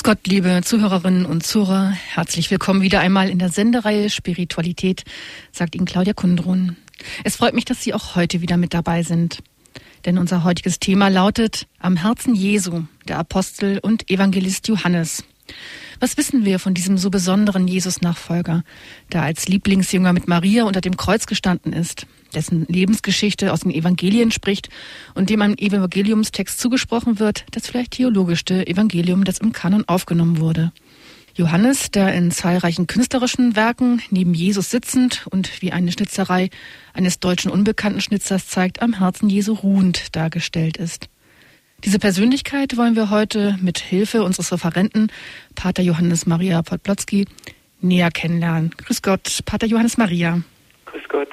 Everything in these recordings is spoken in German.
Grüß Gott, liebe Zuhörerinnen und Zuhörer. Herzlich willkommen wieder einmal in der Sendereihe Spiritualität, sagt Ihnen Claudia Kundrun. Es freut mich, dass Sie auch heute wieder mit dabei sind. Denn unser heutiges Thema lautet Am Herzen Jesu, der Apostel und Evangelist Johannes. Was wissen wir von diesem so besonderen Jesus-Nachfolger, der als Lieblingsjünger mit Maria unter dem Kreuz gestanden ist, dessen Lebensgeschichte aus den Evangelien spricht und dem ein Evangeliumstext zugesprochen wird, das vielleicht theologischste Evangelium, das im Kanon aufgenommen wurde? Johannes, der in zahlreichen künstlerischen Werken neben Jesus sitzend und wie eine Schnitzerei eines deutschen unbekannten Schnitzers zeigt, am Herzen Jesu ruhend dargestellt ist. Diese Persönlichkeit wollen wir heute mit Hilfe unseres Referenten, Pater Johannes Maria Podplotzki, näher kennenlernen. Grüß Gott, Pater Johannes Maria. Grüß Gott.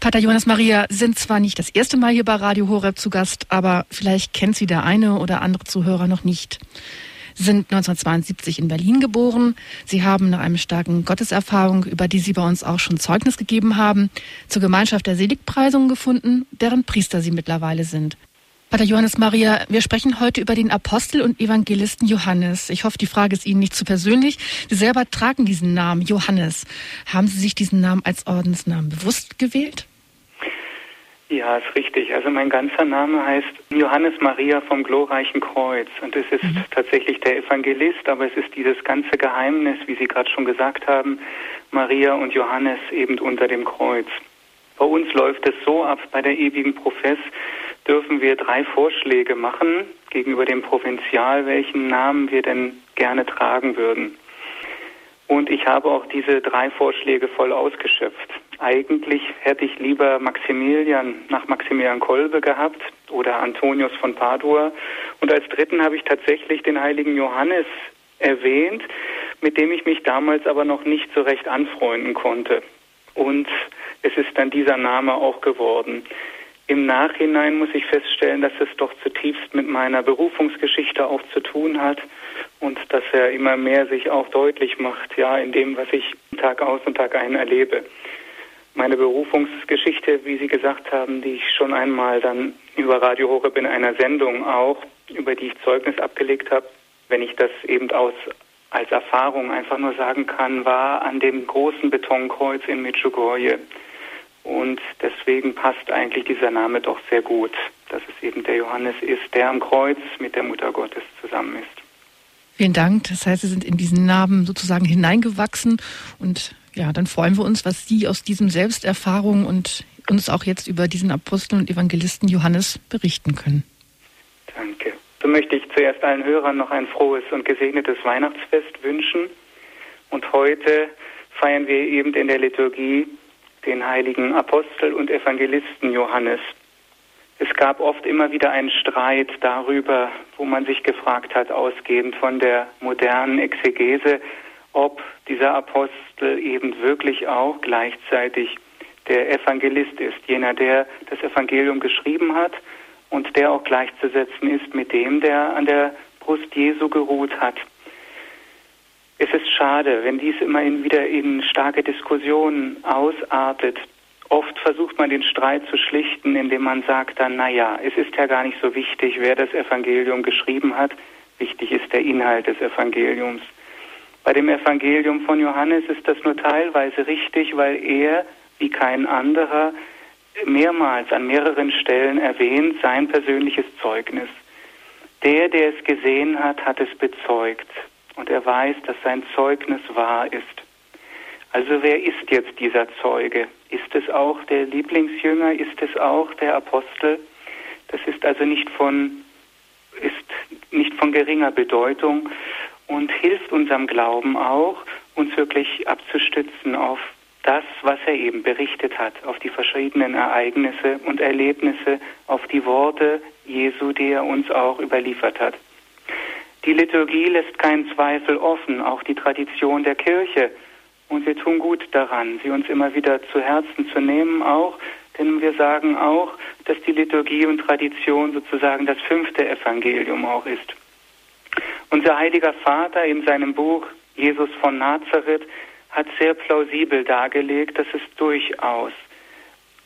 Pater Johannes Maria sind zwar nicht das erste Mal hier bei Radio Horeb zu Gast, aber vielleicht kennt Sie der eine oder andere Zuhörer noch nicht. Sie sind 1972 in Berlin geboren. Sie haben nach einer starken Gotteserfahrung, über die Sie bei uns auch schon Zeugnis gegeben haben, zur Gemeinschaft der Seligpreisung gefunden, deren Priester Sie mittlerweile sind. Pater Johannes Maria, wir sprechen heute über den Apostel und Evangelisten Johannes. Ich hoffe, die Frage ist Ihnen nicht zu persönlich. Sie selber tragen diesen Namen, Johannes. Haben Sie sich diesen Namen als Ordensnamen bewusst gewählt? Ja, ist richtig. Also mein ganzer Name heißt Johannes Maria vom glorreichen Kreuz. Und es ist mhm. tatsächlich der Evangelist, aber es ist dieses ganze Geheimnis, wie Sie gerade schon gesagt haben, Maria und Johannes eben unter dem Kreuz. Bei uns läuft es so ab bei der ewigen Profess, dürfen wir drei Vorschläge machen gegenüber dem Provinzial, welchen Namen wir denn gerne tragen würden. Und ich habe auch diese drei Vorschläge voll ausgeschöpft. Eigentlich hätte ich lieber Maximilian nach Maximilian Kolbe gehabt oder Antonius von Padua. Und als dritten habe ich tatsächlich den heiligen Johannes erwähnt, mit dem ich mich damals aber noch nicht so recht anfreunden konnte. Und es ist dann dieser Name auch geworden. Im Nachhinein muss ich feststellen, dass es doch zutiefst mit meiner Berufungsgeschichte auch zu tun hat und dass er immer mehr sich auch deutlich macht, ja, in dem, was ich Tag aus und Tag ein erlebe. Meine Berufungsgeschichte, wie Sie gesagt haben, die ich schon einmal dann über Radio Horeb in einer Sendung auch, über die ich Zeugnis abgelegt habe, wenn ich das eben aus als Erfahrung einfach nur sagen kann, war an dem großen Betonkreuz in Medjugorje. Und deswegen passt eigentlich dieser Name doch sehr gut, dass es eben der Johannes ist, der am Kreuz mit der Mutter Gottes zusammen ist. Vielen Dank. Das heißt, Sie sind in diesen Namen sozusagen hineingewachsen und ja, dann freuen wir uns, was Sie aus diesem Selbsterfahrung und uns auch jetzt über diesen Apostel und Evangelisten Johannes berichten können. Danke. So möchte ich zuerst allen Hörern noch ein frohes und gesegnetes Weihnachtsfest wünschen. Und heute feiern wir eben in der Liturgie den heiligen Apostel und Evangelisten Johannes. Es gab oft immer wieder einen Streit darüber, wo man sich gefragt hat, ausgehend von der modernen Exegese, ob dieser Apostel eben wirklich auch gleichzeitig der Evangelist ist, jener, der das Evangelium geschrieben hat und der auch gleichzusetzen ist mit dem, der an der Brust Jesu geruht hat. Es ist schade, wenn dies immer wieder in starke Diskussionen ausartet. Oft versucht man den Streit zu schlichten, indem man sagt dann, na ja, es ist ja gar nicht so wichtig, wer das Evangelium geschrieben hat. Wichtig ist der Inhalt des Evangeliums. Bei dem Evangelium von Johannes ist das nur teilweise richtig, weil er, wie kein anderer, mehrmals an mehreren Stellen erwähnt sein persönliches Zeugnis. Der, der es gesehen hat, hat es bezeugt und er weiß, dass sein Zeugnis wahr ist. Also wer ist jetzt dieser Zeuge? Ist es auch der Lieblingsjünger? Ist es auch der Apostel? Das ist also nicht von, ist nicht von geringer Bedeutung und hilft unserem Glauben auch, uns wirklich abzustützen auf das, was er eben berichtet hat, auf die verschiedenen Ereignisse und Erlebnisse, auf die Worte Jesu, die er uns auch überliefert hat. Die Liturgie lässt keinen Zweifel offen, auch die Tradition der Kirche. Und wir tun gut daran, sie uns immer wieder zu Herzen zu nehmen, auch, denn wir sagen auch, dass die Liturgie und Tradition sozusagen das fünfte Evangelium auch ist. Unser heiliger Vater in seinem Buch Jesus von Nazareth hat sehr plausibel dargelegt, dass es durchaus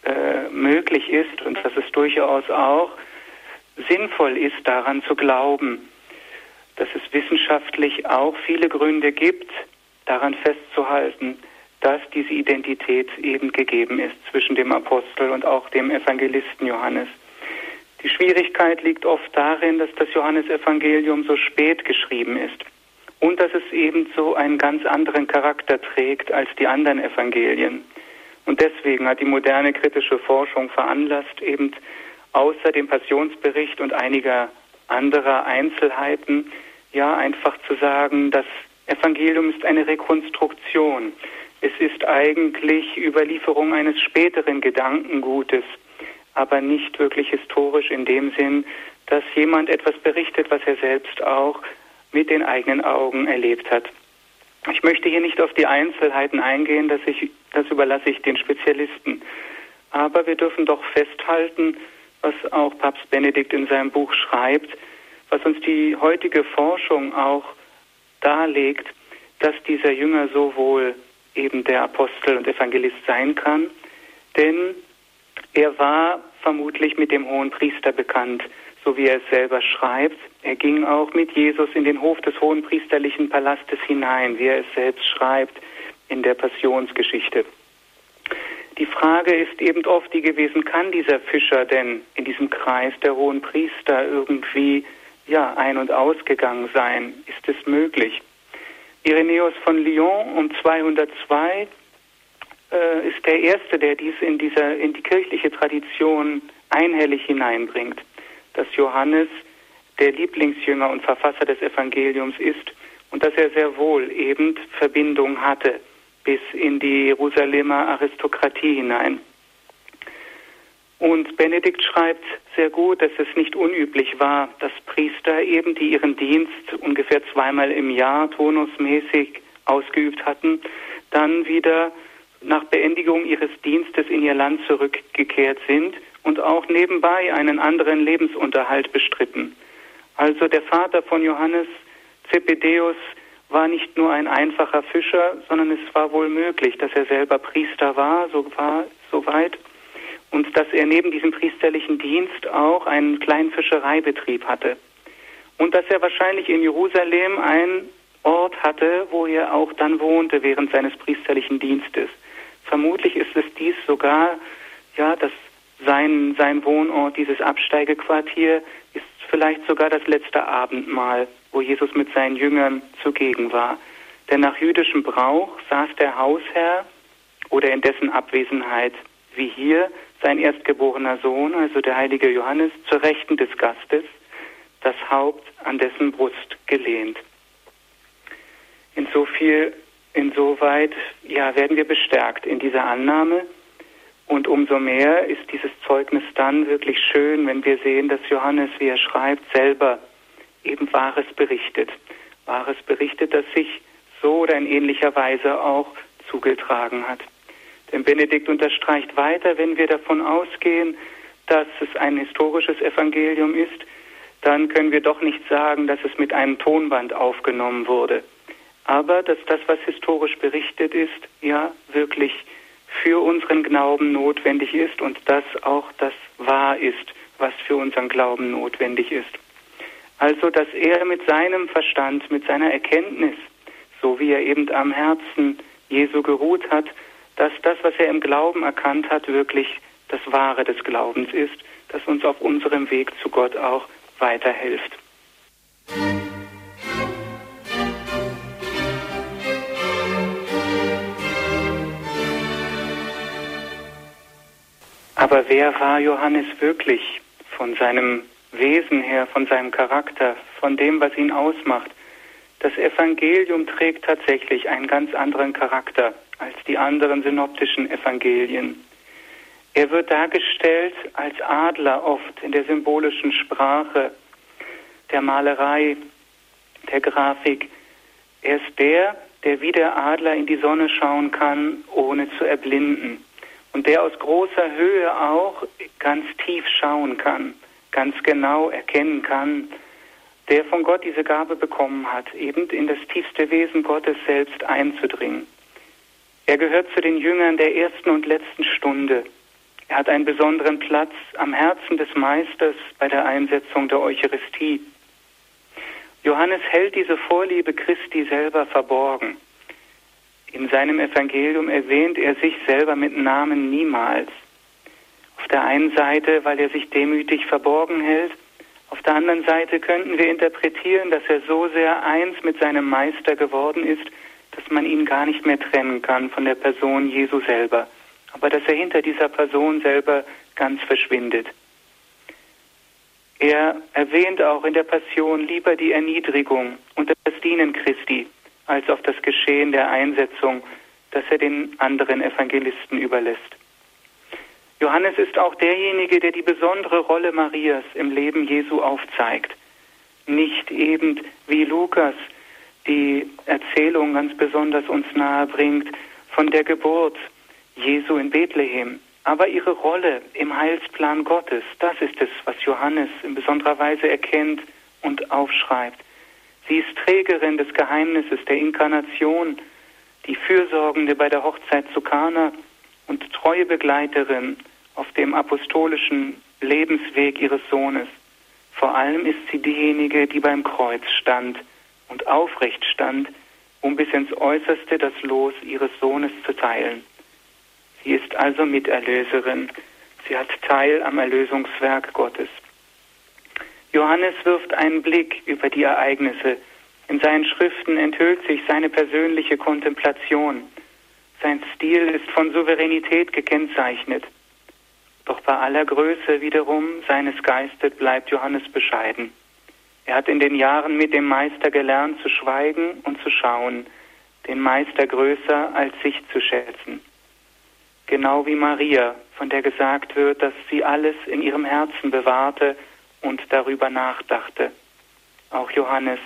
äh, möglich ist und dass es durchaus auch sinnvoll ist, daran zu glauben, dass es wissenschaftlich auch viele Gründe gibt, daran festzuhalten, dass diese Identität eben gegeben ist zwischen dem Apostel und auch dem Evangelisten Johannes. Die Schwierigkeit liegt oft darin, dass das Johannesevangelium so spät geschrieben ist und dass es eben so einen ganz anderen Charakter trägt als die anderen Evangelien. Und deswegen hat die moderne kritische Forschung veranlasst, eben außer dem Passionsbericht und einiger anderer Einzelheiten, ja einfach zu sagen, das Evangelium ist eine Rekonstruktion. Es ist eigentlich Überlieferung eines späteren Gedankengutes, aber nicht wirklich historisch in dem Sinn, dass jemand etwas berichtet, was er selbst auch mit den eigenen Augen erlebt hat. Ich möchte hier nicht auf die Einzelheiten eingehen, das, ich, das überlasse ich den Spezialisten. Aber wir dürfen doch festhalten, was auch Papst Benedikt in seinem Buch schreibt, was uns die heutige Forschung auch darlegt, dass dieser Jünger sowohl eben der Apostel und Evangelist sein kann, denn er war vermutlich mit dem hohen Priester bekannt, so wie er es selber schreibt. Er ging auch mit Jesus in den Hof des hohen priesterlichen Palastes hinein, wie er es selbst schreibt in der Passionsgeschichte. Die Frage ist eben oft die gewesen, kann dieser Fischer denn in diesem Kreis der hohen Priester irgendwie ja ein- und ausgegangen sein? Ist es möglich? Irenäus von Lyon um 202 äh, ist der erste, der dies in dieser in die kirchliche Tradition einhellig hineinbringt, dass Johannes der Lieblingsjünger und Verfasser des Evangeliums ist und dass er sehr wohl eben Verbindung hatte bis in die Jerusalemer Aristokratie hinein. Und Benedikt schreibt sehr gut, dass es nicht unüblich war, dass Priester eben, die ihren Dienst ungefähr zweimal im Jahr turnusmäßig ausgeübt hatten, dann wieder nach Beendigung ihres Dienstes in ihr Land zurückgekehrt sind und auch nebenbei einen anderen Lebensunterhalt bestritten. Also der Vater von Johannes, Zebedeus, war nicht nur ein einfacher Fischer, sondern es war wohl möglich, dass er selber Priester war, so war soweit, und dass er neben diesem priesterlichen Dienst auch einen kleinen Fischereibetrieb hatte. Und dass er wahrscheinlich in Jerusalem einen Ort hatte, wo er auch dann wohnte während seines priesterlichen Dienstes. Vermutlich ist es dies sogar, ja, dass sein, sein Wohnort, dieses Absteigequartier, ist vielleicht sogar das letzte Abendmahl, wo Jesus mit seinen Jüngern zugegen war. Denn nach jüdischem Brauch saß der Hausherr oder in dessen Abwesenheit, wie hier, sein erstgeborener Sohn, also der heilige Johannes, zur Rechten des Gastes, das Haupt an dessen Brust gelehnt. Insoviel insoweit ja, werden wir bestärkt in dieser Annahme. Und umso mehr ist dieses Zeugnis dann wirklich schön, wenn wir sehen, dass Johannes, wie er schreibt, selber eben Wahres berichtet. Wahres berichtet, das sich so oder in ähnlicher Weise auch zugetragen hat. Denn Benedikt unterstreicht weiter, wenn wir davon ausgehen, dass es ein historisches Evangelium ist, dann können wir doch nicht sagen, dass es mit einem Tonband aufgenommen wurde aber dass das, was historisch berichtet ist, ja wirklich für unseren Glauben notwendig ist und dass auch das wahr ist, was für unseren Glauben notwendig ist. Also, dass er mit seinem Verstand, mit seiner Erkenntnis, so wie er eben am Herzen Jesu geruht hat, dass das, was er im Glauben erkannt hat, wirklich das Wahre des Glaubens ist, das uns auf unserem Weg zu Gott auch weiterhilft. Aber wer war Johannes wirklich von seinem Wesen her, von seinem Charakter, von dem, was ihn ausmacht? Das Evangelium trägt tatsächlich einen ganz anderen Charakter als die anderen synoptischen Evangelien. Er wird dargestellt als Adler oft in der symbolischen Sprache, der Malerei, der Grafik. Er ist der, der wie der Adler in die Sonne schauen kann, ohne zu erblinden und der aus großer Höhe auch ganz tief schauen kann, ganz genau erkennen kann, der von Gott diese Gabe bekommen hat, eben in das tiefste Wesen Gottes selbst einzudringen. Er gehört zu den Jüngern der ersten und letzten Stunde. Er hat einen besonderen Platz am Herzen des Meisters bei der Einsetzung der Eucharistie. Johannes hält diese Vorliebe Christi selber verborgen. In seinem Evangelium erwähnt er sich selber mit Namen niemals. Auf der einen Seite, weil er sich demütig verborgen hält, auf der anderen Seite könnten wir interpretieren, dass er so sehr eins mit seinem Meister geworden ist, dass man ihn gar nicht mehr trennen kann von der Person Jesu selber, aber dass er hinter dieser Person selber ganz verschwindet. Er erwähnt auch in der Passion lieber die Erniedrigung und das Dienen Christi, als auf das Geschehen der Einsetzung, das er den anderen Evangelisten überlässt. Johannes ist auch derjenige, der die besondere Rolle Marias im Leben Jesu aufzeigt. Nicht eben wie Lukas die Erzählung ganz besonders uns nahe bringt von der Geburt Jesu in Bethlehem, aber ihre Rolle im Heilsplan Gottes, das ist es, was Johannes in besonderer Weise erkennt und aufschreibt. Sie ist Trägerin des Geheimnisses der Inkarnation, die Fürsorgende bei der Hochzeit zu Kana und treue Begleiterin auf dem apostolischen Lebensweg ihres Sohnes. Vor allem ist sie diejenige, die beim Kreuz stand und aufrecht stand, um bis ins Äußerste das Los ihres Sohnes zu teilen. Sie ist also Miterlöserin. Sie hat Teil am Erlösungswerk Gottes. Johannes wirft einen Blick über die Ereignisse. In seinen Schriften enthüllt sich seine persönliche Kontemplation. Sein Stil ist von Souveränität gekennzeichnet. Doch bei aller Größe wiederum seines Geistes bleibt Johannes bescheiden. Er hat in den Jahren mit dem Meister gelernt zu schweigen und zu schauen, den Meister größer als sich zu schätzen. Genau wie Maria, von der gesagt wird, dass sie alles in ihrem Herzen bewahrte und darüber nachdachte. Auch Johannes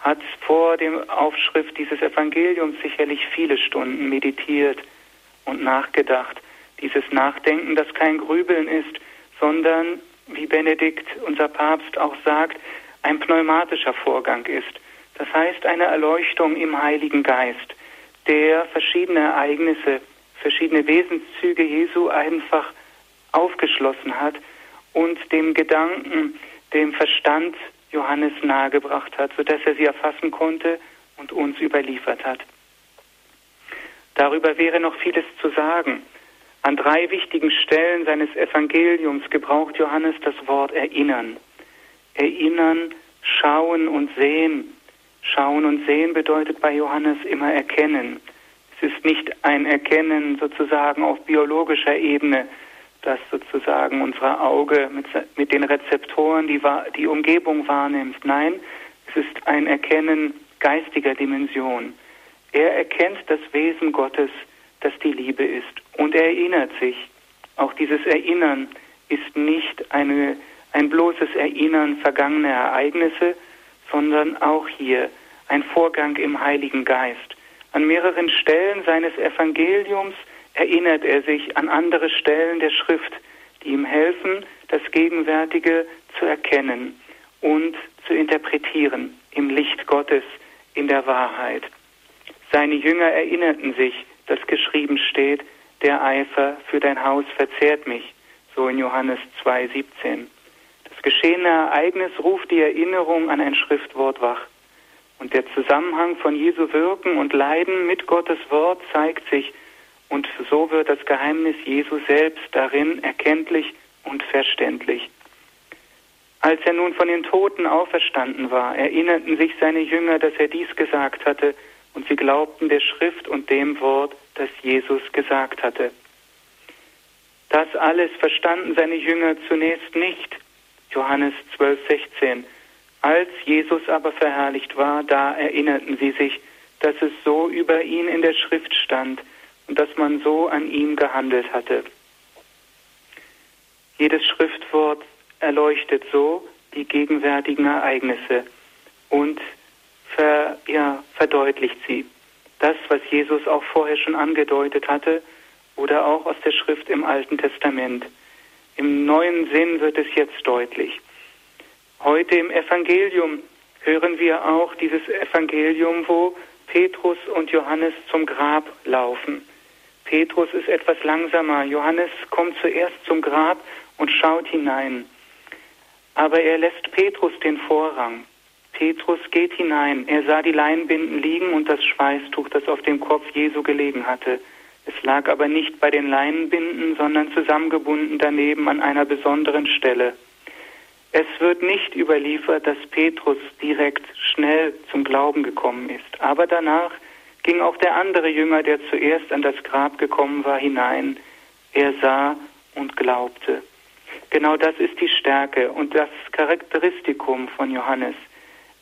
hat vor dem Aufschrift dieses Evangeliums sicherlich viele Stunden meditiert und nachgedacht. Dieses Nachdenken, das kein Grübeln ist, sondern, wie Benedikt, unser Papst, auch sagt, ein pneumatischer Vorgang ist. Das heißt eine Erleuchtung im Heiligen Geist, der verschiedene Ereignisse, verschiedene Wesenszüge Jesu einfach aufgeschlossen hat und dem Gedanken, dem Verstand Johannes nahegebracht hat, sodass er sie erfassen konnte und uns überliefert hat. Darüber wäre noch vieles zu sagen. An drei wichtigen Stellen seines Evangeliums gebraucht Johannes das Wort erinnern. Erinnern, schauen und sehen. Schauen und sehen bedeutet bei Johannes immer erkennen. Es ist nicht ein Erkennen sozusagen auf biologischer Ebene, das sozusagen unser Auge mit, mit den Rezeptoren die, die Umgebung wahrnimmt. Nein, es ist ein Erkennen geistiger Dimension. Er erkennt das Wesen Gottes, das die Liebe ist. Und er erinnert sich. Auch dieses Erinnern ist nicht eine, ein bloßes Erinnern vergangener Ereignisse, sondern auch hier ein Vorgang im Heiligen Geist. An mehreren Stellen seines Evangeliums erinnert er sich an andere Stellen der Schrift, die ihm helfen, das Gegenwärtige zu erkennen und zu interpretieren im Licht Gottes, in der Wahrheit. Seine Jünger erinnerten sich, dass geschrieben steht, der Eifer für dein Haus verzehrt mich, so in Johannes 2,17. Das geschehene Ereignis ruft die Erinnerung an ein Schriftwort wach. Und der Zusammenhang von Jesu Wirken und Leiden mit Gottes Wort zeigt sich und so wird das Geheimnis Jesu selbst darin erkenntlich und verständlich. Als er nun von den Toten auferstanden war, erinnerten sich seine Jünger, dass er dies gesagt hatte, und sie glaubten der Schrift und dem Wort, das Jesus gesagt hatte. Das alles verstanden seine Jünger zunächst nicht. Johannes 12, 16. Als Jesus aber verherrlicht war, da erinnerten sie sich, dass es so über ihn in der Schrift stand, und dass man so an ihm gehandelt hatte. Jedes Schriftwort erleuchtet so die gegenwärtigen Ereignisse und ver, ja, verdeutlicht sie. Das, was Jesus auch vorher schon angedeutet hatte oder auch aus der Schrift im Alten Testament. Im neuen Sinn wird es jetzt deutlich. Heute im Evangelium hören wir auch dieses Evangelium, wo Petrus und Johannes zum Grab laufen. Petrus ist etwas langsamer. Johannes kommt zuerst zum Grab und schaut hinein. Aber er lässt Petrus den Vorrang. Petrus, geht hinein. Er sah die Leinbinden liegen und das Schweißtuch, das auf dem Kopf Jesu gelegen hatte. Es lag aber nicht bei den Leinenbinden, sondern zusammengebunden daneben an einer besonderen Stelle. Es wird nicht überliefert, dass Petrus direkt schnell zum Glauben gekommen ist. Aber danach ging auch der andere Jünger, der zuerst an das Grab gekommen war, hinein. Er sah und glaubte. Genau das ist die Stärke und das Charakteristikum von Johannes.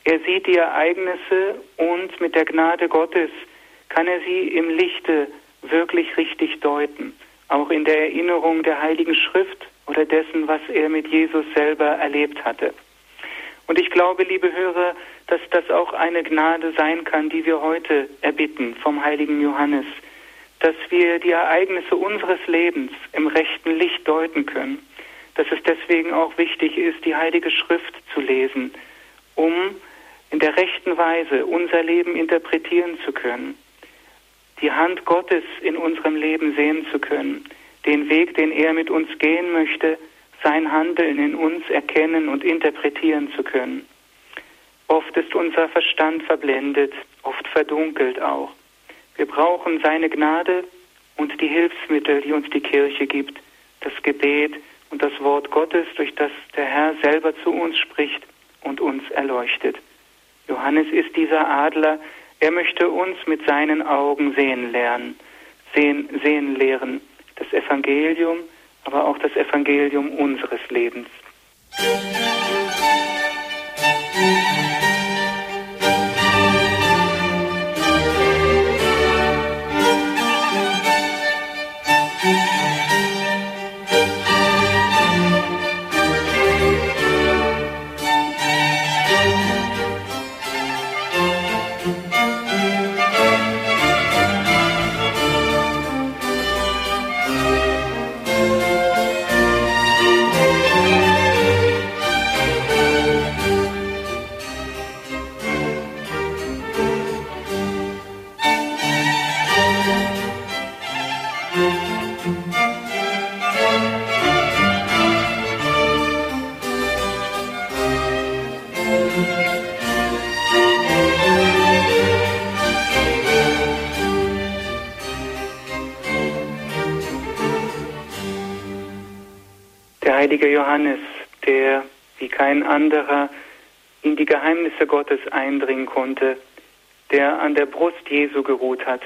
Er sieht die Ereignisse und mit der Gnade Gottes kann er sie im Lichte wirklich richtig deuten, auch in der Erinnerung der Heiligen Schrift oder dessen, was er mit Jesus selber erlebt hatte. Und ich glaube, liebe Hörer, dass das auch eine Gnade sein kann, die wir heute erbitten vom heiligen Johannes, dass wir die Ereignisse unseres Lebens im rechten Licht deuten können, dass es deswegen auch wichtig ist, die Heilige Schrift zu lesen, um in der rechten Weise unser Leben interpretieren zu können die Hand Gottes in unserem Leben sehen zu können, den Weg, den er mit uns gehen möchte, sein Handeln in uns erkennen und interpretieren zu können. Oft ist unser Verstand verblendet, oft verdunkelt auch. Wir brauchen seine Gnade und die Hilfsmittel, die uns die Kirche gibt, das Gebet und das Wort Gottes, durch das der Herr selber zu uns spricht und uns erleuchtet. Johannes ist dieser Adler, er möchte uns mit seinen Augen sehen lernen, sehen, sehen lehren, das Evangelium, aber auch das Evangelium unseres Lebens. Heilige Johannes, der wie kein anderer in die Geheimnisse Gottes eindringen konnte, der an der Brust Jesu geruht hat.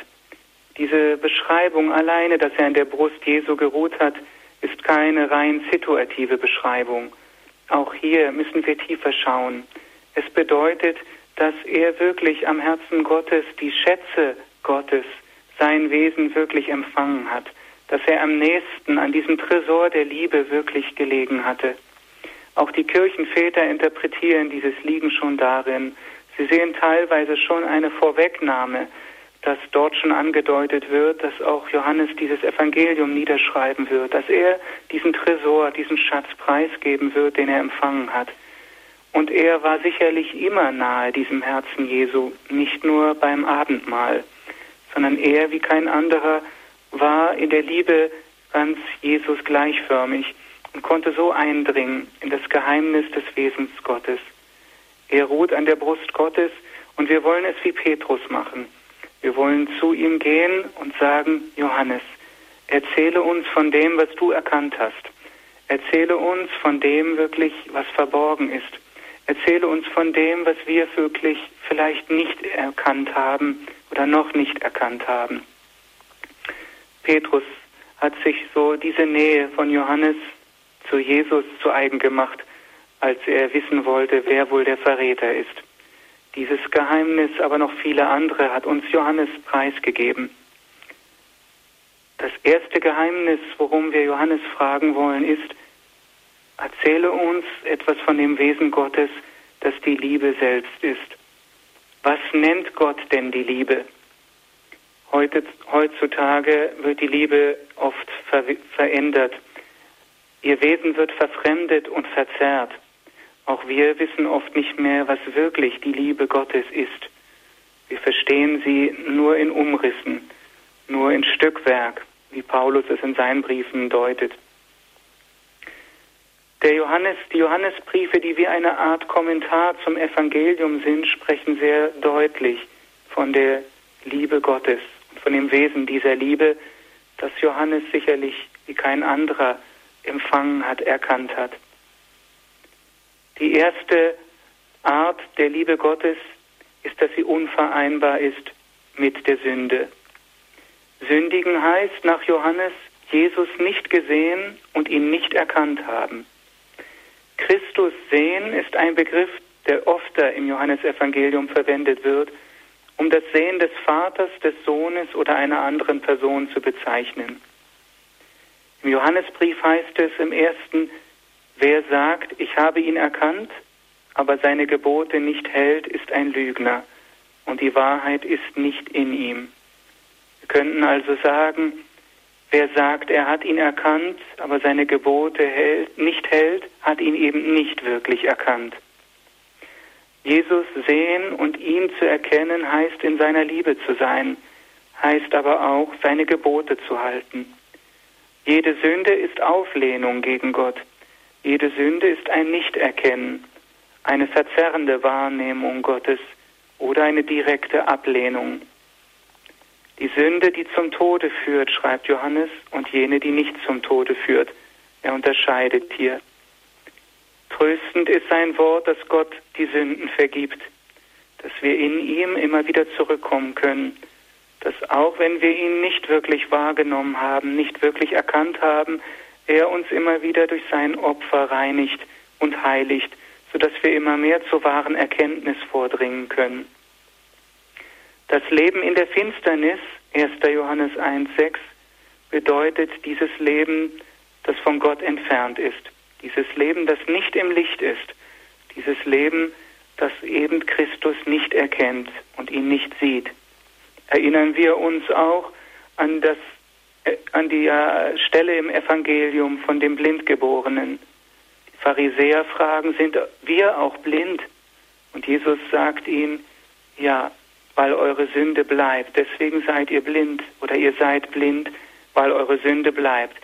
Diese Beschreibung alleine, dass er an der Brust Jesu geruht hat, ist keine rein situative Beschreibung. Auch hier müssen wir tiefer schauen. Es bedeutet, dass er wirklich am Herzen Gottes die Schätze Gottes, sein Wesen wirklich empfangen hat dass er am nächsten an diesem Tresor der Liebe wirklich gelegen hatte. Auch die Kirchenväter interpretieren dieses Liegen schon darin. Sie sehen teilweise schon eine Vorwegnahme, dass dort schon angedeutet wird, dass auch Johannes dieses Evangelium niederschreiben wird, dass er diesen Tresor, diesen Schatz preisgeben wird, den er empfangen hat. Und er war sicherlich immer nahe diesem Herzen Jesu, nicht nur beim Abendmahl, sondern er wie kein anderer war in der Liebe ganz Jesus gleichförmig und konnte so eindringen in das Geheimnis des Wesens Gottes. Er ruht an der Brust Gottes und wir wollen es wie Petrus machen. Wir wollen zu ihm gehen und sagen, Johannes, erzähle uns von dem, was du erkannt hast. Erzähle uns von dem wirklich, was verborgen ist. Erzähle uns von dem, was wir wirklich vielleicht nicht erkannt haben oder noch nicht erkannt haben. Petrus hat sich so diese Nähe von Johannes zu Jesus zu eigen gemacht, als er wissen wollte, wer wohl der Verräter ist. Dieses Geheimnis, aber noch viele andere, hat uns Johannes preisgegeben. Das erste Geheimnis, worum wir Johannes fragen wollen, ist, erzähle uns etwas von dem Wesen Gottes, das die Liebe selbst ist. Was nennt Gott denn die Liebe? Heute, heutzutage wird die Liebe oft ver verändert. Ihr Wesen wird verfremdet und verzerrt. Auch wir wissen oft nicht mehr, was wirklich die Liebe Gottes ist. Wir verstehen sie nur in Umrissen, nur in Stückwerk, wie Paulus es in seinen Briefen deutet. Der Johannes, die Johannesbriefe, die wie eine Art Kommentar zum Evangelium sind, sprechen sehr deutlich von der Liebe Gottes von dem Wesen dieser Liebe, das Johannes sicherlich wie kein anderer empfangen hat, erkannt hat. Die erste Art der Liebe Gottes ist, dass sie unvereinbar ist mit der Sünde. Sündigen heißt nach Johannes Jesus nicht gesehen und ihn nicht erkannt haben. Christus sehen ist ein Begriff, der öfter im Johannesevangelium verwendet wird, um das Sehen des Vaters, des Sohnes oder einer anderen Person zu bezeichnen. Im Johannesbrief heißt es im ersten, wer sagt, ich habe ihn erkannt, aber seine Gebote nicht hält, ist ein Lügner und die Wahrheit ist nicht in ihm. Wir könnten also sagen, wer sagt, er hat ihn erkannt, aber seine Gebote hält, nicht hält, hat ihn eben nicht wirklich erkannt. Jesus sehen und ihn zu erkennen heißt in seiner Liebe zu sein, heißt aber auch seine Gebote zu halten. Jede Sünde ist Auflehnung gegen Gott. Jede Sünde ist ein Nichterkennen, eine verzerrende Wahrnehmung Gottes oder eine direkte Ablehnung. Die Sünde, die zum Tode führt, schreibt Johannes, und jene, die nicht zum Tode führt. Er unterscheidet hier. Tröstend ist sein Wort, dass Gott die Sünden vergibt, dass wir in ihm immer wieder zurückkommen können, dass auch wenn wir ihn nicht wirklich wahrgenommen haben, nicht wirklich erkannt haben, er uns immer wieder durch sein Opfer reinigt und heiligt, sodass wir immer mehr zur wahren Erkenntnis vordringen können. Das Leben in der Finsternis, 1. Johannes 1.6, bedeutet dieses Leben, das von Gott entfernt ist. Dieses Leben, das nicht im Licht ist. Dieses Leben, das eben Christus nicht erkennt und ihn nicht sieht. Erinnern wir uns auch an, das, äh, an die äh, Stelle im Evangelium von dem Blindgeborenen. Die Pharisäer fragen, sind wir auch blind? Und Jesus sagt ihnen, ja, weil eure Sünde bleibt. Deswegen seid ihr blind oder ihr seid blind, weil eure Sünde bleibt.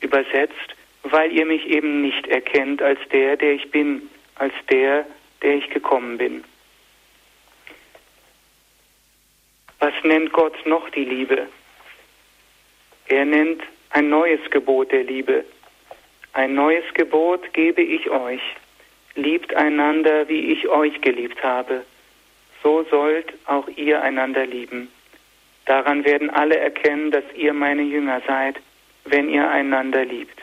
Übersetzt, weil ihr mich eben nicht erkennt als der, der ich bin, als der, der ich gekommen bin. Was nennt Gott noch die Liebe? Er nennt ein neues Gebot der Liebe. Ein neues Gebot gebe ich euch. Liebt einander, wie ich euch geliebt habe. So sollt auch ihr einander lieben. Daran werden alle erkennen, dass ihr meine Jünger seid, wenn ihr einander liebt.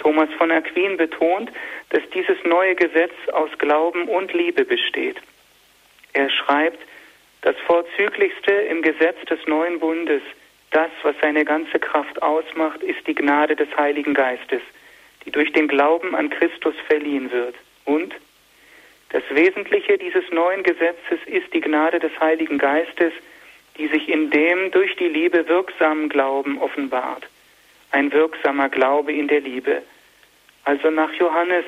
Thomas von Aquin betont, dass dieses neue Gesetz aus Glauben und Liebe besteht. Er schreibt, das Vorzüglichste im Gesetz des neuen Bundes, das, was seine ganze Kraft ausmacht, ist die Gnade des Heiligen Geistes, die durch den Glauben an Christus verliehen wird. Und das Wesentliche dieses neuen Gesetzes ist die Gnade des Heiligen Geistes, die sich in dem durch die Liebe wirksamen Glauben offenbart ein wirksamer Glaube in der Liebe. Also nach Johannes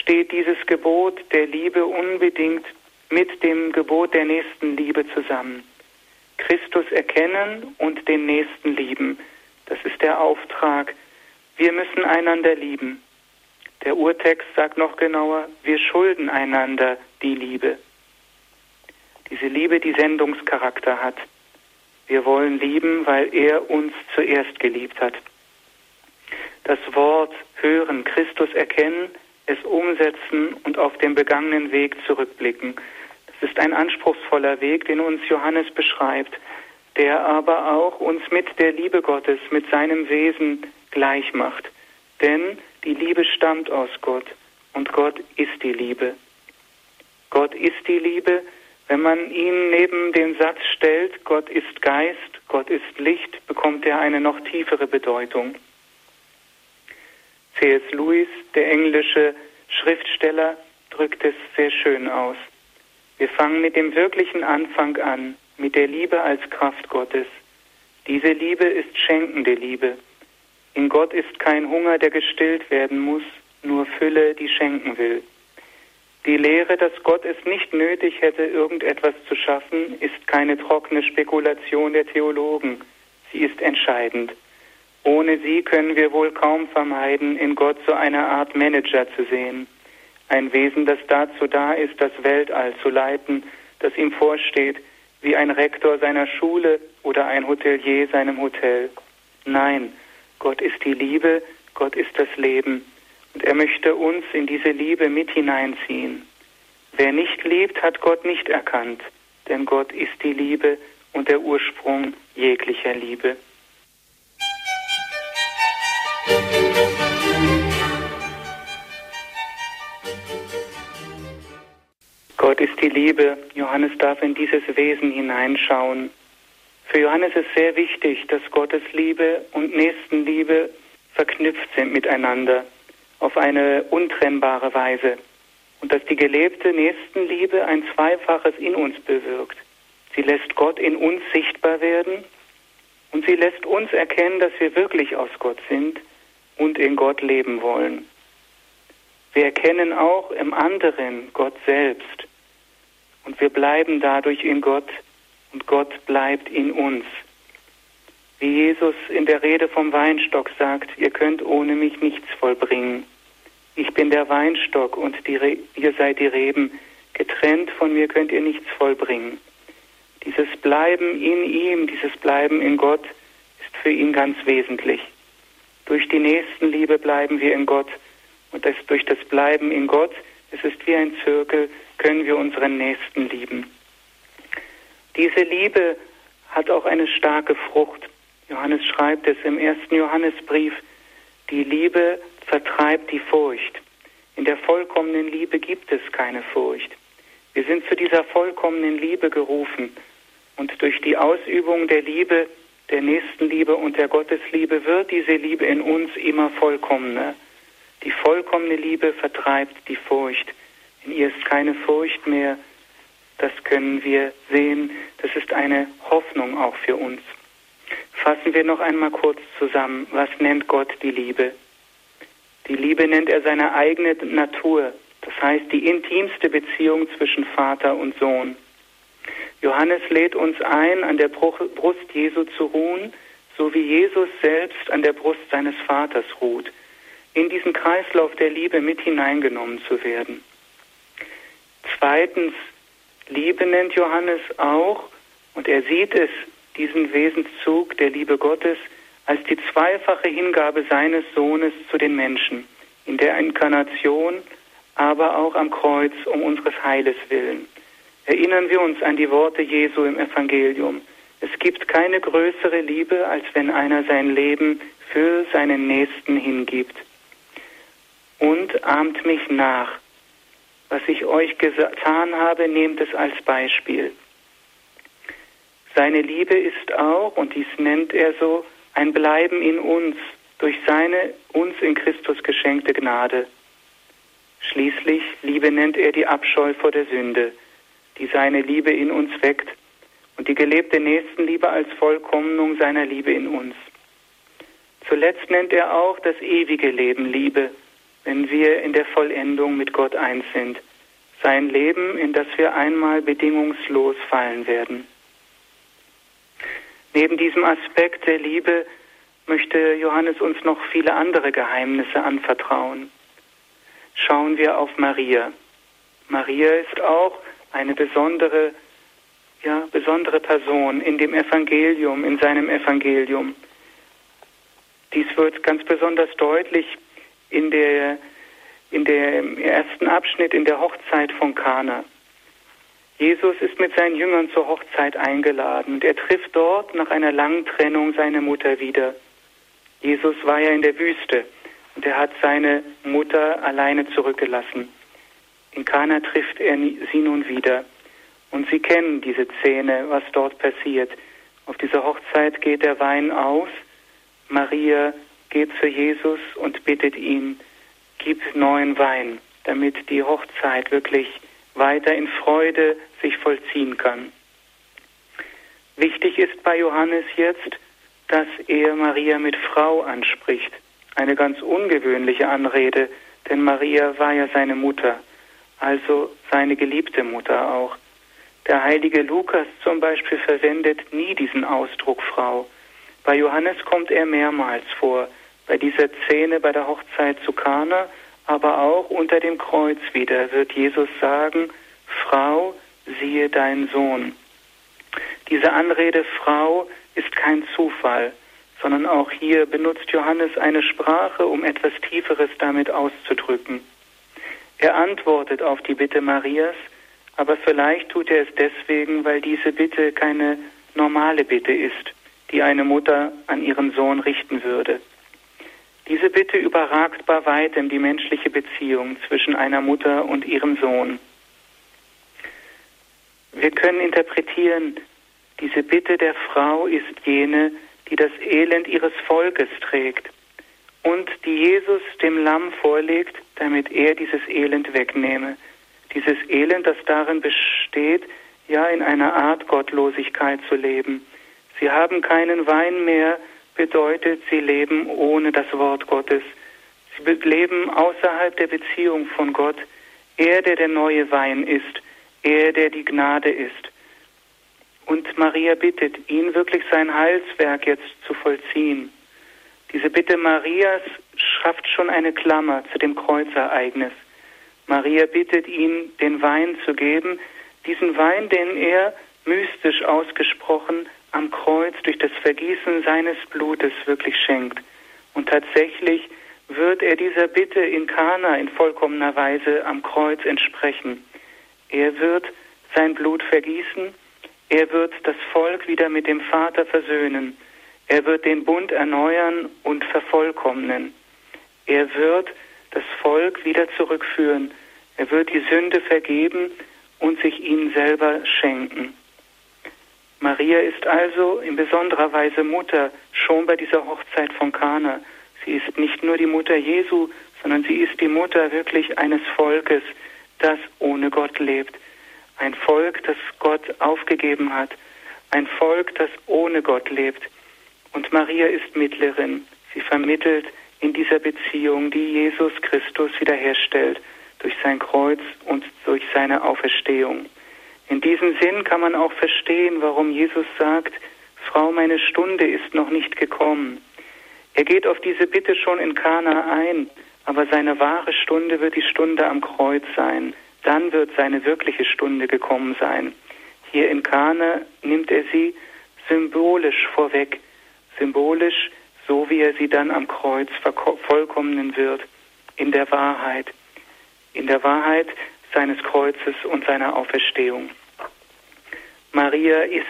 steht dieses Gebot der Liebe unbedingt mit dem Gebot der Nächstenliebe zusammen. Christus erkennen und den Nächsten lieben. Das ist der Auftrag. Wir müssen einander lieben. Der Urtext sagt noch genauer, wir schulden einander die Liebe. Diese Liebe, die Sendungscharakter hat. Wir wollen lieben, weil er uns zuerst geliebt hat das Wort hören, Christus erkennen, es umsetzen und auf den begangenen Weg zurückblicken. Das ist ein anspruchsvoller Weg, den uns Johannes beschreibt, der aber auch uns mit der Liebe Gottes, mit seinem Wesen gleich macht. Denn die Liebe stammt aus Gott und Gott ist die Liebe. Gott ist die Liebe, wenn man ihn neben den Satz stellt, Gott ist Geist, Gott ist Licht, bekommt er eine noch tiefere Bedeutung. C.S. Lewis, der englische Schriftsteller, drückt es sehr schön aus. Wir fangen mit dem wirklichen Anfang an, mit der Liebe als Kraft Gottes. Diese Liebe ist schenkende Liebe. In Gott ist kein Hunger, der gestillt werden muss, nur Fülle, die schenken will. Die Lehre, dass Gott es nicht nötig hätte, irgendetwas zu schaffen, ist keine trockene Spekulation der Theologen. Sie ist entscheidend. Ohne sie können wir wohl kaum vermeiden, in Gott so eine Art Manager zu sehen. Ein Wesen, das dazu da ist, das Weltall zu leiten, das ihm vorsteht, wie ein Rektor seiner Schule oder ein Hotelier seinem Hotel. Nein, Gott ist die Liebe, Gott ist das Leben. Und er möchte uns in diese Liebe mit hineinziehen. Wer nicht liebt, hat Gott nicht erkannt, denn Gott ist die Liebe und der Ursprung jeglicher Liebe. Gott ist die Liebe. Johannes darf in dieses Wesen hineinschauen. Für Johannes ist sehr wichtig, dass Gottes Liebe und Nächstenliebe verknüpft sind miteinander auf eine untrennbare Weise und dass die gelebte Nächstenliebe ein Zweifaches in uns bewirkt. Sie lässt Gott in uns sichtbar werden und sie lässt uns erkennen, dass wir wirklich aus Gott sind und in Gott leben wollen. Wir erkennen auch im anderen Gott selbst und wir bleiben dadurch in Gott und Gott bleibt in uns. Wie Jesus in der Rede vom Weinstock sagt, ihr könnt ohne mich nichts vollbringen. Ich bin der Weinstock und ihr seid die Reben. Getrennt von mir könnt ihr nichts vollbringen. Dieses Bleiben in ihm, dieses Bleiben in Gott ist für ihn ganz wesentlich. Durch die Nächstenliebe bleiben wir in Gott und das, durch das Bleiben in Gott, es ist wie ein Zirkel, können wir unseren Nächsten lieben. Diese Liebe hat auch eine starke Frucht. Johannes schreibt es im ersten Johannesbrief, die Liebe vertreibt die Furcht. In der vollkommenen Liebe gibt es keine Furcht. Wir sind zu dieser vollkommenen Liebe gerufen und durch die Ausübung der Liebe, der Nächstenliebe und der Gottesliebe wird diese Liebe in uns immer vollkommener. Die vollkommene Liebe vertreibt die Furcht. In ihr ist keine Furcht mehr. Das können wir sehen. Das ist eine Hoffnung auch für uns. Fassen wir noch einmal kurz zusammen. Was nennt Gott die Liebe? Die Liebe nennt er seine eigene Natur. Das heißt die intimste Beziehung zwischen Vater und Sohn. Johannes lädt uns ein, an der Brust Jesu zu ruhen, so wie Jesus selbst an der Brust seines Vaters ruht, in diesen Kreislauf der Liebe mit hineingenommen zu werden. Zweitens, Liebe nennt Johannes auch, und er sieht es, diesen Wesenszug der Liebe Gottes, als die zweifache Hingabe seines Sohnes zu den Menschen, in der Inkarnation, aber auch am Kreuz um unseres Heiles willen. Erinnern wir uns an die Worte Jesu im Evangelium. Es gibt keine größere Liebe, als wenn einer sein Leben für seinen Nächsten hingibt. Und ahmt mich nach. Was ich euch getan habe, nehmt es als Beispiel. Seine Liebe ist auch, und dies nennt er so, ein Bleiben in uns durch seine uns in Christus geschenkte Gnade. Schließlich, Liebe nennt er die Abscheu vor der Sünde die seine Liebe in uns weckt und die gelebte Nächstenliebe als Vollkommnung seiner Liebe in uns. Zuletzt nennt er auch das ewige Leben Liebe, wenn wir in der Vollendung mit Gott eins sind, sein Leben, in das wir einmal bedingungslos fallen werden. Neben diesem Aspekt der Liebe möchte Johannes uns noch viele andere Geheimnisse anvertrauen. Schauen wir auf Maria. Maria ist auch eine besondere, ja, besondere Person in dem Evangelium, in seinem Evangelium. Dies wird ganz besonders deutlich in der, in dem ersten Abschnitt in der Hochzeit von Kana. Jesus ist mit seinen Jüngern zur Hochzeit eingeladen und er trifft dort nach einer langen Trennung seine Mutter wieder. Jesus war ja in der Wüste und er hat seine Mutter alleine zurückgelassen. In Kana trifft er sie nun wieder. Und sie kennen diese Szene, was dort passiert. Auf dieser Hochzeit geht der Wein aus. Maria geht zu Jesus und bittet ihn, gib neuen Wein, damit die Hochzeit wirklich weiter in Freude sich vollziehen kann. Wichtig ist bei Johannes jetzt, dass er Maria mit Frau anspricht. Eine ganz ungewöhnliche Anrede, denn Maria war ja seine Mutter also seine geliebte Mutter auch. Der heilige Lukas zum Beispiel verwendet nie diesen Ausdruck Frau. Bei Johannes kommt er mehrmals vor, bei dieser Szene bei der Hochzeit zu Kana, aber auch unter dem Kreuz wieder wird Jesus sagen, Frau, siehe dein Sohn. Diese Anrede Frau ist kein Zufall, sondern auch hier benutzt Johannes eine Sprache, um etwas Tieferes damit auszudrücken. Er antwortet auf die Bitte Marias, aber vielleicht tut er es deswegen, weil diese Bitte keine normale Bitte ist, die eine Mutter an ihren Sohn richten würde. Diese Bitte überragt bei weitem die menschliche Beziehung zwischen einer Mutter und ihrem Sohn. Wir können interpretieren, diese Bitte der Frau ist jene, die das Elend ihres Volkes trägt und die Jesus dem Lamm vorlegt, damit er dieses Elend wegnehme. Dieses Elend, das darin besteht, ja in einer Art Gottlosigkeit zu leben. Sie haben keinen Wein mehr, bedeutet, sie leben ohne das Wort Gottes. Sie leben außerhalb der Beziehung von Gott. Er, der der neue Wein ist, er, der die Gnade ist. Und Maria bittet, ihn wirklich sein Heilswerk jetzt zu vollziehen. Diese Bitte Marias schafft schon eine Klammer zu dem Kreuzereignis. Maria bittet ihn, den Wein zu geben, diesen Wein, den er mystisch ausgesprochen am Kreuz durch das Vergießen seines Blutes wirklich schenkt. Und tatsächlich wird er dieser Bitte in Kana in vollkommener Weise am Kreuz entsprechen. Er wird sein Blut vergießen, er wird das Volk wieder mit dem Vater versöhnen, er wird den Bund erneuern und vervollkommnen, er wird das Volk wieder zurückführen, er wird die Sünde vergeben und sich ihnen selber schenken. Maria ist also in besonderer Weise Mutter schon bei dieser Hochzeit von Kana. Sie ist nicht nur die Mutter Jesu, sondern sie ist die Mutter wirklich eines Volkes, das ohne Gott lebt. Ein Volk, das Gott aufgegeben hat. Ein Volk, das ohne Gott lebt. Und Maria ist Mittlerin. Sie vermittelt in dieser Beziehung, die Jesus Christus wiederherstellt durch sein Kreuz und durch seine Auferstehung. In diesem Sinn kann man auch verstehen, warum Jesus sagt, Frau, meine Stunde ist noch nicht gekommen. Er geht auf diese Bitte schon in Kana ein, aber seine wahre Stunde wird die Stunde am Kreuz sein. Dann wird seine wirkliche Stunde gekommen sein. Hier in Kana nimmt er sie symbolisch vorweg, symbolisch, so wie er sie dann am Kreuz vollkommnen wird, in der Wahrheit, in der Wahrheit seines Kreuzes und seiner Auferstehung. Maria ist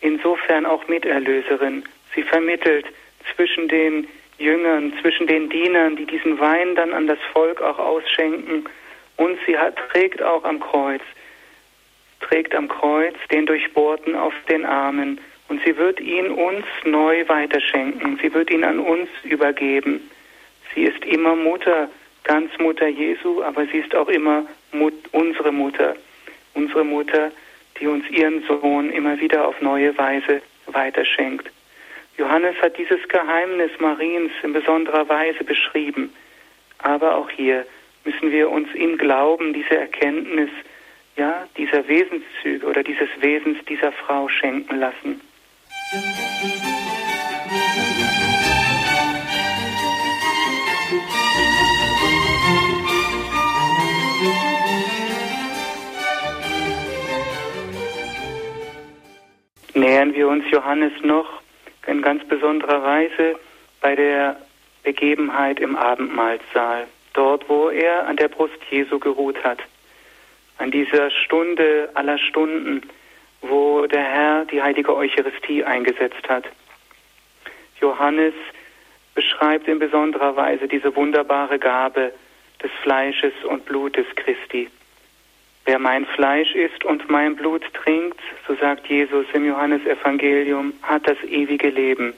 insofern auch Miterlöserin. Sie vermittelt zwischen den Jüngern, zwischen den Dienern, die diesen Wein dann an das Volk auch ausschenken. Und sie hat, trägt auch am Kreuz, trägt am Kreuz den Durchbohrten auf den Armen. Und sie wird ihn uns neu weiterschenken. Sie wird ihn an uns übergeben. Sie ist immer Mutter, ganz Mutter Jesu, aber sie ist auch immer Mut, unsere Mutter. Unsere Mutter, die uns ihren Sohn immer wieder auf neue Weise weiterschenkt. Johannes hat dieses Geheimnis Mariens in besonderer Weise beschrieben. Aber auch hier müssen wir uns im Glauben diese Erkenntnis, ja, dieser Wesenszüge oder dieses Wesens dieser Frau schenken lassen. Musik nähern wir uns Johannes noch in ganz besonderer Weise bei der Begebenheit im Abendmahlsaal, dort wo er an der Brust Jesu geruht hat. An dieser Stunde aller Stunden, wo der Herr die heilige Eucharistie eingesetzt hat. Johannes beschreibt in besonderer Weise diese wunderbare Gabe des Fleisches und Blutes Christi. Wer mein Fleisch isst und mein Blut trinkt, so sagt Jesus im Johannesevangelium, hat das ewige Leben,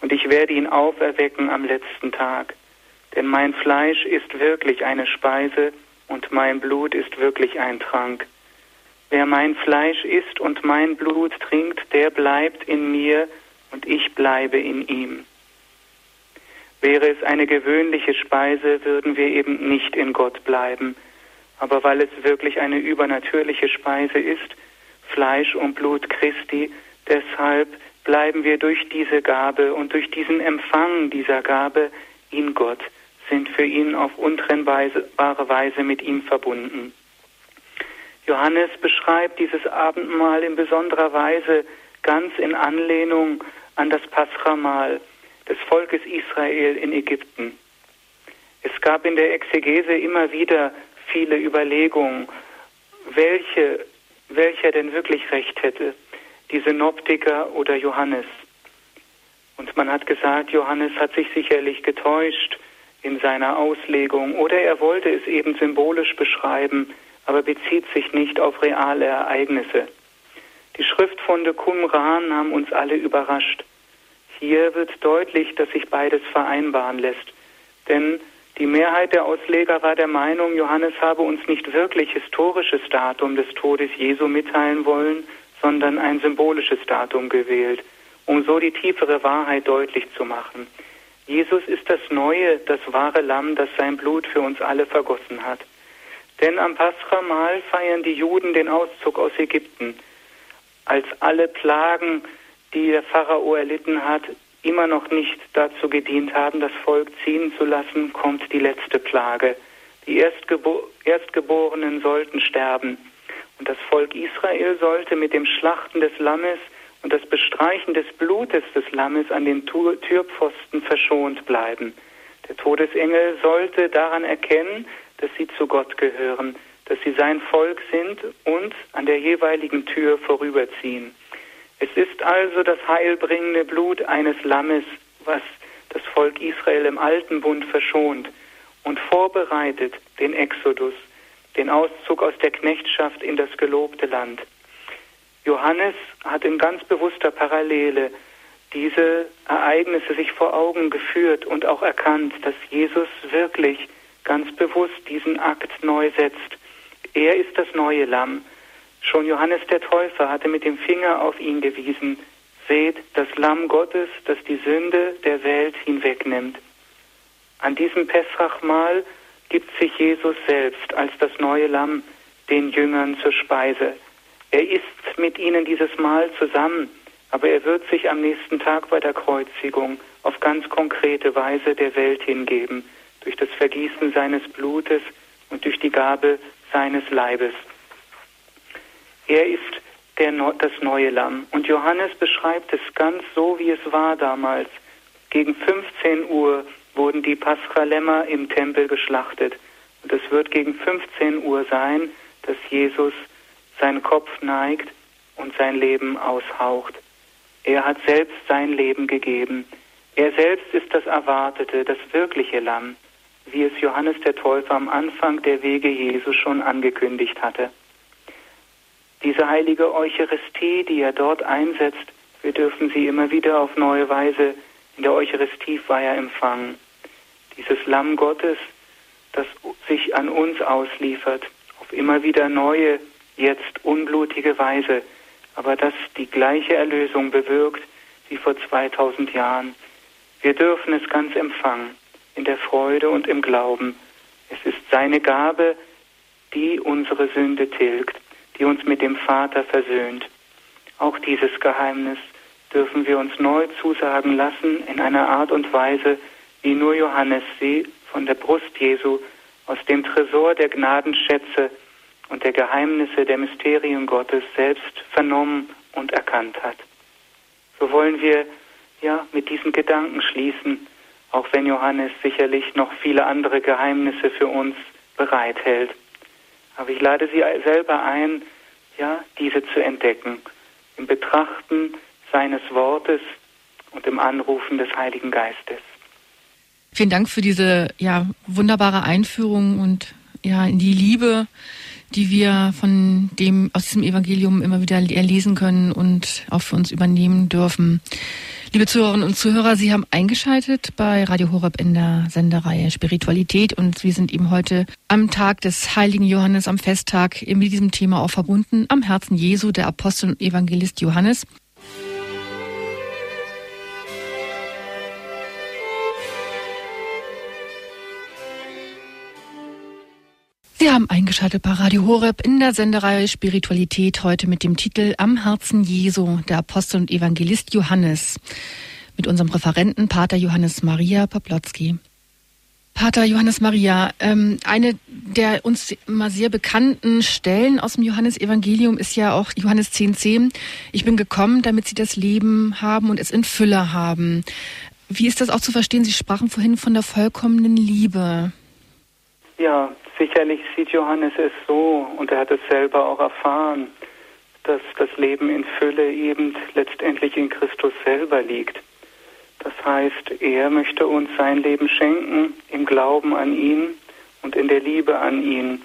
und ich werde ihn auferwecken am letzten Tag. Denn mein Fleisch ist wirklich eine Speise und mein Blut ist wirklich ein Trank. Wer mein Fleisch isst und mein Blut trinkt, der bleibt in mir und ich bleibe in ihm. Wäre es eine gewöhnliche Speise, würden wir eben nicht in Gott bleiben, aber weil es wirklich eine übernatürliche Speise ist, Fleisch und Blut Christi, deshalb bleiben wir durch diese Gabe und durch diesen Empfang dieser Gabe in Gott, sind für ihn auf untrennbare Weise mit ihm verbunden. Johannes beschreibt dieses Abendmahl in besonderer Weise ganz in Anlehnung an das Paschamahl des Volkes Israel in Ägypten. Es gab in der Exegese immer wieder viele Überlegungen, welche, welcher denn wirklich recht hätte, die Synoptiker oder Johannes. Und man hat gesagt, Johannes hat sich sicherlich getäuscht in seiner Auslegung oder er wollte es eben symbolisch beschreiben, aber bezieht sich nicht auf reale Ereignisse. Die Schriftfunde Qumran haben uns alle überrascht. Hier wird deutlich, dass sich beides vereinbaren lässt. Denn die Mehrheit der Ausleger war der Meinung, Johannes habe uns nicht wirklich historisches Datum des Todes Jesu mitteilen wollen, sondern ein symbolisches Datum gewählt, um so die tiefere Wahrheit deutlich zu machen. Jesus ist das neue, das wahre Lamm, das sein Blut für uns alle vergossen hat. Denn am Paschamal feiern die Juden den Auszug aus Ägypten. Als alle Plagen, die der Pharao erlitten hat, immer noch nicht dazu gedient haben, das Volk ziehen zu lassen, kommt die letzte Plage. Die Erstgebo Erstgeborenen sollten sterben. Und das Volk Israel sollte mit dem Schlachten des Lammes und das Bestreichen des Blutes des Lammes an den Türpfosten verschont bleiben. Der Todesengel sollte daran erkennen, dass sie zu Gott gehören, dass sie sein Volk sind und an der jeweiligen Tür vorüberziehen. Es ist also das heilbringende Blut eines Lammes, was das Volk Israel im alten Bund verschont und vorbereitet den Exodus, den Auszug aus der Knechtschaft in das gelobte Land. Johannes hat in ganz bewusster Parallele diese Ereignisse sich vor Augen geführt und auch erkannt, dass Jesus wirklich ganz bewusst diesen Akt neu setzt. Er ist das neue Lamm. Schon Johannes der Täufer hatte mit dem Finger auf ihn gewiesen. Seht das Lamm Gottes, das die Sünde der Welt hinwegnimmt. An diesem Pessachmahl gibt sich Jesus selbst als das neue Lamm den Jüngern zur Speise. Er isst mit ihnen dieses Mahl zusammen, aber er wird sich am nächsten Tag bei der Kreuzigung auf ganz konkrete Weise der Welt hingeben, durch das Vergießen seines Blutes und durch die Gabe seines Leibes. Er ist der, das neue Lamm. Und Johannes beschreibt es ganz so, wie es war damals. Gegen 15 Uhr wurden die Paschalämmer im Tempel geschlachtet. Und es wird gegen 15 Uhr sein, dass Jesus seinen Kopf neigt und sein Leben aushaucht. Er hat selbst sein Leben gegeben. Er selbst ist das erwartete, das wirkliche Lamm, wie es Johannes der Täufer am Anfang der Wege Jesu schon angekündigt hatte. Diese heilige Eucharistie, die er dort einsetzt, wir dürfen sie immer wieder auf neue Weise in der Eucharistiefeier empfangen. Dieses Lamm Gottes, das sich an uns ausliefert, auf immer wieder neue, jetzt unblutige Weise, aber das die gleiche Erlösung bewirkt wie vor 2000 Jahren. Wir dürfen es ganz empfangen, in der Freude und im Glauben. Es ist seine Gabe, die unsere Sünde tilgt die uns mit dem Vater versöhnt. Auch dieses Geheimnis dürfen wir uns neu zusagen lassen in einer Art und Weise, wie nur Johannes sie von der Brust Jesu aus dem Tresor der Gnadenschätze und der Geheimnisse der Mysterien Gottes selbst vernommen und erkannt hat. So wollen wir ja mit diesen Gedanken schließen, auch wenn Johannes sicherlich noch viele andere Geheimnisse für uns bereithält. Aber ich lade Sie selber ein, ja, diese zu entdecken, im Betrachten seines Wortes und im Anrufen des Heiligen Geistes. Vielen Dank für diese ja, wunderbare Einführung und ja, in die Liebe, die wir von dem, aus diesem Evangelium immer wieder erlesen können und auch für uns übernehmen dürfen. Liebe Zuhörerinnen und Zuhörer, Sie haben eingeschaltet bei Radio Horeb in der Sendereihe Spiritualität und wir sind eben heute am Tag des heiligen Johannes, am Festtag, mit diesem Thema auch verbunden, am Herzen Jesu, der Apostel und Evangelist Johannes. Sie haben eingeschaltet bei Radio Horeb in der Sendereihe Spiritualität heute mit dem Titel Am Herzen Jesu, der Apostel und Evangelist Johannes. Mit unserem Referenten Pater Johannes Maria Poplotzki. Pater Johannes Maria, ähm, eine der uns immer sehr bekannten Stellen aus dem Johannesevangelium ist ja auch Johannes 10,10. 10. Ich bin gekommen, damit sie das Leben haben und es in Fülle haben. Wie ist das auch zu verstehen? Sie sprachen vorhin von der vollkommenen Liebe. Ja, sicherlich sieht Johannes es so und er hat es selber auch erfahren, dass das Leben in Fülle eben letztendlich in Christus selber liegt. Das heißt, er möchte uns sein Leben schenken im Glauben an ihn und in der Liebe an ihn.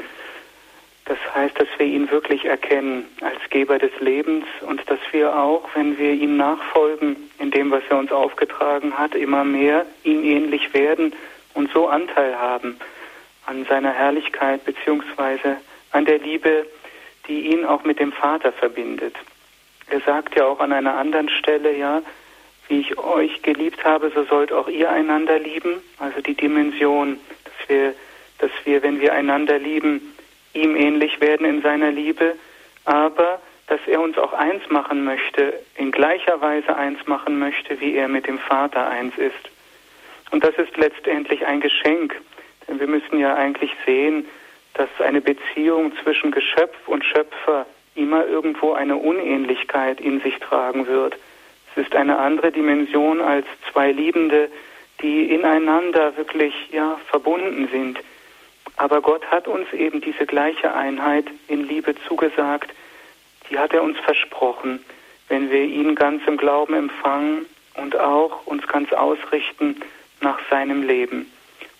Das heißt, dass wir ihn wirklich erkennen als Geber des Lebens und dass wir auch, wenn wir ihm nachfolgen in dem, was er uns aufgetragen hat, immer mehr ihm ähnlich werden und so Anteil haben an seiner Herrlichkeit beziehungsweise an der Liebe, die ihn auch mit dem Vater verbindet. Er sagt ja auch an einer anderen Stelle, ja, wie ich euch geliebt habe, so sollt auch ihr einander lieben. Also die Dimension, dass wir, dass wir, wenn wir einander lieben, ihm ähnlich werden in seiner Liebe, aber dass er uns auch eins machen möchte, in gleicher Weise eins machen möchte, wie er mit dem Vater eins ist. Und das ist letztendlich ein Geschenk, ja eigentlich sehen, dass eine Beziehung zwischen Geschöpf und Schöpfer immer irgendwo eine Unähnlichkeit in sich tragen wird. Es ist eine andere Dimension als zwei Liebende, die ineinander wirklich ja verbunden sind. Aber Gott hat uns eben diese gleiche Einheit in Liebe zugesagt. Die hat er uns versprochen, wenn wir ihn ganz im Glauben empfangen und auch uns ganz ausrichten nach seinem Leben.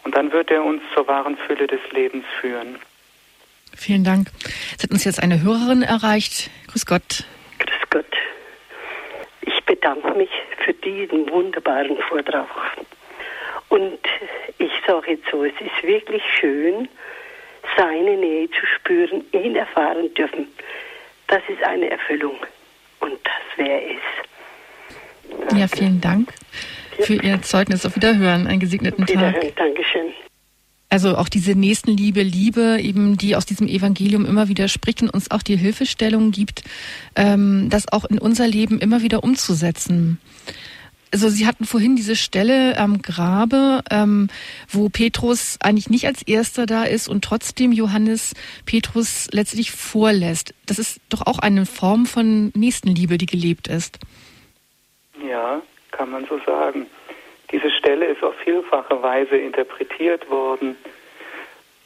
Und dann wird er uns zur wahren Fülle des Lebens führen. Vielen Dank. Es hat uns jetzt eine Hörerin erreicht. Grüß Gott. Grüß Gott. Ich bedanke mich für diesen wunderbaren Vortrag. Und ich sage jetzt so, es ist wirklich schön, seine Nähe zu spüren, ihn erfahren dürfen. Das ist eine Erfüllung. Und das wäre es. Ja, vielen Dank für Ihr Zeugnis. Auf Wiederhören. Einen gesegneten Tag. Wiederhören. Dankeschön. Also auch diese Nächstenliebe, Liebe, eben die aus diesem Evangelium immer wieder spricht und uns auch die Hilfestellung gibt, ähm, das auch in unser Leben immer wieder umzusetzen. Also Sie hatten vorhin diese Stelle am Grabe, ähm, wo Petrus eigentlich nicht als erster da ist und trotzdem Johannes Petrus letztlich vorlässt. Das ist doch auch eine Form von Nächstenliebe, die gelebt ist. Ja, kann man so sagen. Diese Stelle ist auf vielfache Weise interpretiert worden.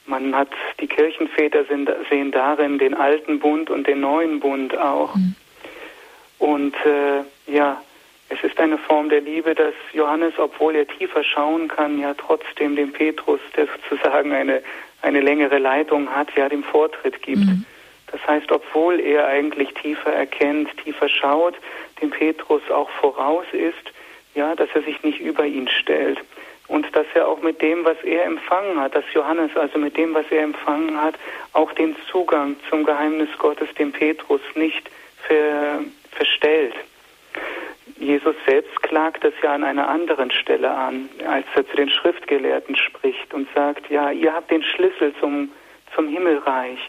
Man hat, die Kirchenväter sind, sehen darin den alten Bund und den neuen Bund auch. Mhm. Und äh, ja, es ist eine Form der Liebe, dass Johannes, obwohl er tiefer schauen kann, ja trotzdem dem Petrus, der sozusagen eine, eine längere Leitung hat, ja dem Vortritt gibt. Mhm. Das heißt, obwohl er eigentlich tiefer erkennt, tiefer schaut, dem Petrus auch voraus ist, ja, dass er sich nicht über ihn stellt und dass er auch mit dem, was er empfangen hat, dass Johannes also mit dem, was er empfangen hat, auch den Zugang zum Geheimnis Gottes dem Petrus nicht ver, verstellt. Jesus selbst klagt das ja an einer anderen Stelle an, als er zu den Schriftgelehrten spricht und sagt, ja, ihr habt den Schlüssel zum, zum Himmelreich,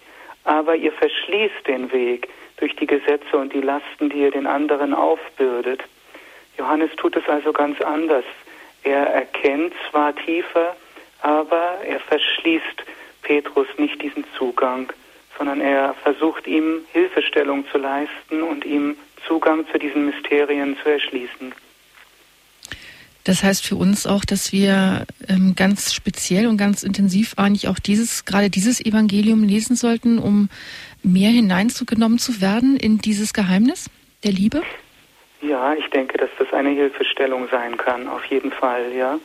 aber ihr verschließt den Weg durch die Gesetze und die Lasten, die ihr den anderen aufbürdet. Johannes tut es also ganz anders. Er erkennt zwar tiefer, aber er verschließt Petrus nicht diesen Zugang, sondern er versucht ihm Hilfestellung zu leisten und ihm Zugang zu diesen Mysterien zu erschließen. Das heißt für uns auch, dass wir ähm, ganz speziell und ganz intensiv eigentlich auch dieses, gerade dieses Evangelium lesen sollten, um mehr hineinzugenommen zu werden in dieses Geheimnis der Liebe? Ja, ich denke, dass das eine Hilfestellung sein kann, auf jeden Fall, ja.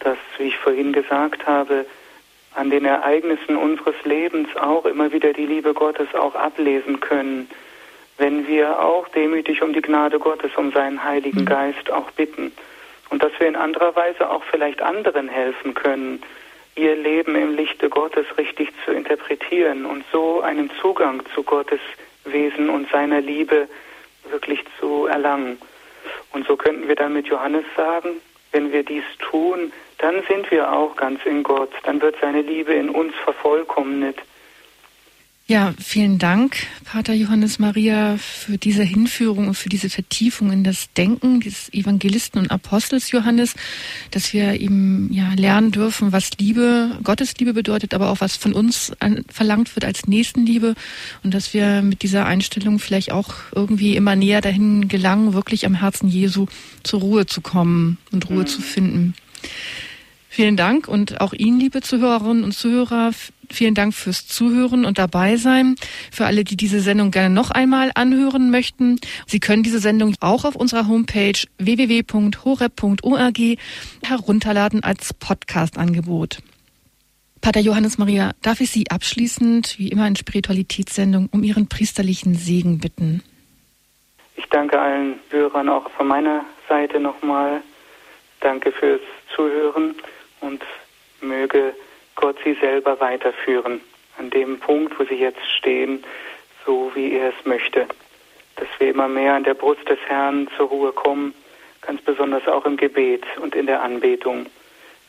Dass, wie ich vorhin gesagt habe, an den Ereignissen unseres Lebens auch immer wieder die Liebe Gottes auch ablesen können, wenn wir auch demütig um die Gnade Gottes, um seinen Heiligen mhm. Geist auch bitten. Und dass wir in anderer Weise auch vielleicht anderen helfen können, ihr Leben im Lichte Gottes richtig zu interpretieren und so einen Zugang zu Gottes Wesen und seiner Liebe wirklich zu erlangen. Und so könnten wir dann mit Johannes sagen, wenn wir dies tun, dann sind wir auch ganz in Gott, dann wird seine Liebe in uns vervollkommnet Ja, vielen Dank, Pater Johannes Maria, für diese Hinführung und für diese Vertiefung in das Denken des Evangelisten und Apostels Johannes, dass wir eben ja lernen dürfen, was Liebe, Gottes Liebe bedeutet, aber auch was von uns an, verlangt wird als Nächstenliebe und dass wir mit dieser Einstellung vielleicht auch irgendwie immer näher dahin gelangen, wirklich am Herzen Jesu zur Ruhe zu kommen und Ruhe mhm. zu finden. Vielen Dank und auch Ihnen, liebe Zuhörerinnen und Zuhörer, vielen Dank fürs Zuhören und dabei sein. Für alle, die diese Sendung gerne noch einmal anhören möchten, Sie können diese Sendung auch auf unserer Homepage www.horeb.org herunterladen als Podcast-Angebot. Pater Johannes Maria, darf ich Sie abschließend, wie immer in Spiritualitätssendung, um Ihren priesterlichen Segen bitten? Ich danke allen Hörern auch von meiner Seite nochmal. Danke fürs Zuhören und möge Gott sie selber weiterführen an dem Punkt, wo sie jetzt stehen, so wie er es möchte. Dass wir immer mehr an der Brust des Herrn zur Ruhe kommen, ganz besonders auch im Gebet und in der Anbetung.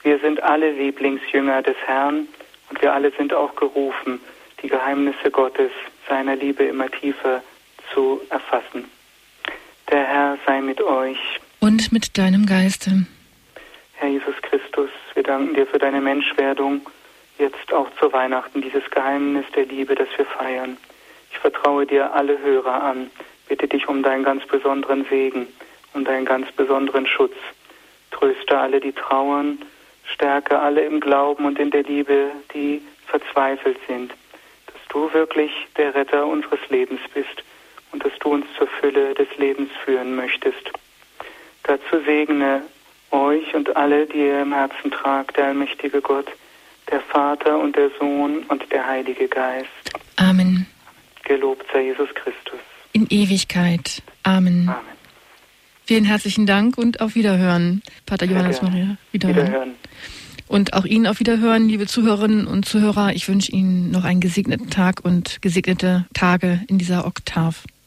Wir sind alle Lieblingsjünger des Herrn und wir alle sind auch gerufen, die Geheimnisse Gottes, seiner Liebe immer tiefer zu erfassen. Der Herr sei mit euch. Und mit deinem Geiste. Herr Jesus Christus, wir danken dir für deine Menschwerdung, jetzt auch zu Weihnachten, dieses Geheimnis der Liebe, das wir feiern. Ich vertraue dir alle Hörer an, bitte dich um deinen ganz besonderen Segen, um deinen ganz besonderen Schutz. Tröste alle, die trauern, stärke alle im Glauben und in der Liebe, die verzweifelt sind, dass du wirklich der Retter unseres Lebens bist und dass du uns zur Fülle des Lebens führen möchtest. Dazu segne euch und alle, die ihr im Herzen tragt, der allmächtige Gott, der Vater und der Sohn und der Heilige Geist. Amen. Gelobt sei Jesus Christus. In Ewigkeit. Amen. Amen. Vielen herzlichen Dank und auf Wiederhören, Pater Johannes. Maria. Wiederhören. Wiederhören. Und auch Ihnen auf Wiederhören, liebe Zuhörerinnen und Zuhörer. Ich wünsche Ihnen noch einen gesegneten Tag und gesegnete Tage in dieser Oktav.